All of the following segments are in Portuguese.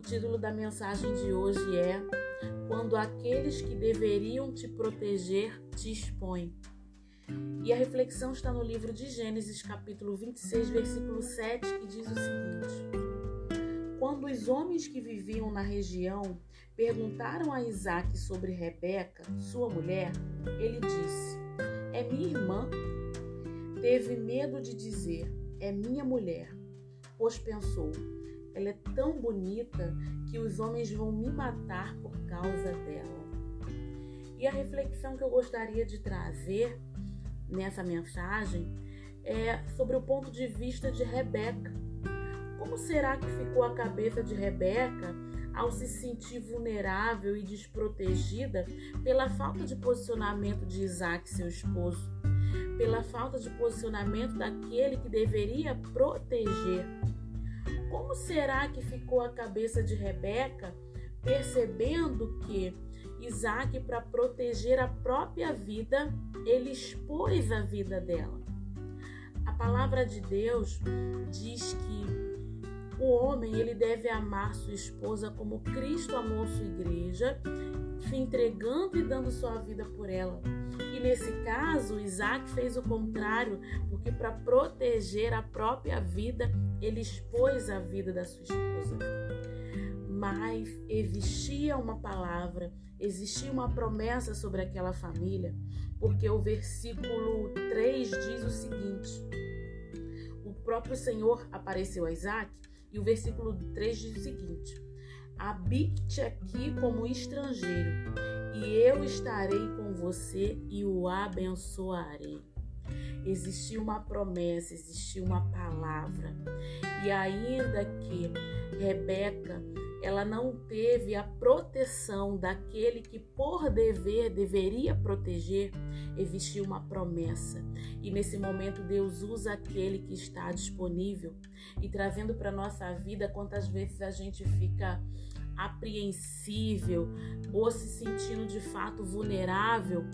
título da mensagem de hoje é Quando aqueles que deveriam te proteger te expõem. E a reflexão está no livro de Gênesis, capítulo 26, versículo 7, que diz o seguinte: Quando os homens que viviam na região perguntaram a Isaac sobre Rebeca, sua mulher, ele disse: É minha irmã. Teve medo de dizer: É minha mulher, pois pensou: ela é tão bonita que os homens vão me matar por causa dela. E a reflexão que eu gostaria de trazer nessa mensagem é sobre o ponto de vista de Rebeca. Como será que ficou a cabeça de Rebeca ao se sentir vulnerável e desprotegida pela falta de posicionamento de Isaac, seu esposo, pela falta de posicionamento daquele que deveria proteger? Como será que ficou a cabeça de Rebeca percebendo que Isaac, para proteger a própria vida, ele expôs a vida dela? A palavra de Deus diz que o homem ele deve amar sua esposa como Cristo amou sua igreja, se entregando e dando sua vida por ela. E nesse caso, Isaac fez o contrário, porque para proteger a própria vida, ele expôs a vida da sua esposa. Mas existia uma palavra, existia uma promessa sobre aquela família, porque o versículo 3 diz o seguinte: o próprio Senhor apareceu a Isaac, e o versículo 3 diz o seguinte: Habite aqui como estrangeiro, e eu estarei com você e o abençoarei existia uma promessa, existia uma palavra. E ainda que Rebeca ela não teve a proteção daquele que por dever deveria proteger, existia uma promessa. E nesse momento Deus usa aquele que está disponível e trazendo para nossa vida quantas vezes a gente fica apreensível ou se sentindo de fato vulnerável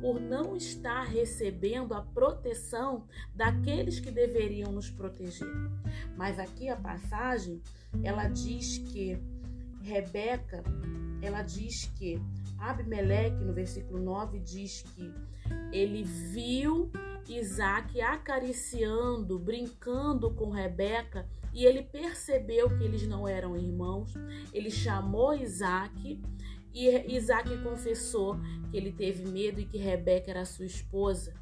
por não estar recebendo a proteção daqueles que deveriam nos proteger. Mas aqui a passagem, ela diz que Rebeca, ela diz que Abimeleque, no versículo 9, diz que ele viu Isaac acariciando, brincando com Rebeca e ele percebeu que eles não eram irmãos. Ele chamou Isaac e Isaac confessou que ele teve medo e que Rebeca era sua esposa.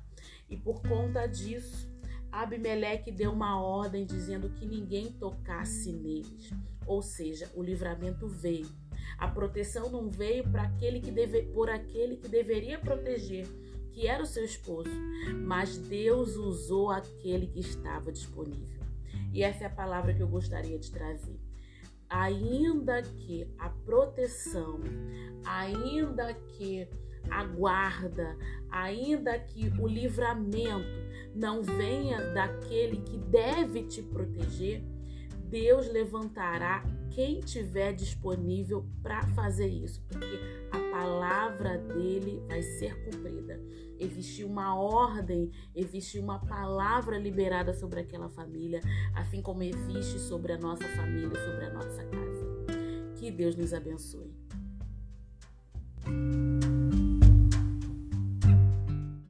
E por conta disso, Abimeleque deu uma ordem dizendo que ninguém tocasse neles. Ou seja, o livramento veio. A proteção não veio para aquele que deve, por aquele que deveria proteger, que era o seu esposo, mas Deus usou aquele que estava disponível. E essa é a palavra que eu gostaria de trazer. Ainda que a proteção, ainda que a guarda, ainda que o livramento não venha daquele que deve te proteger, Deus levantará quem tiver disponível para fazer isso, porque a palavra dele vai ser cumprida. Existe uma ordem, existe uma palavra liberada sobre aquela família, assim como existe sobre a nossa família, sobre a nossa casa. Que Deus nos abençoe.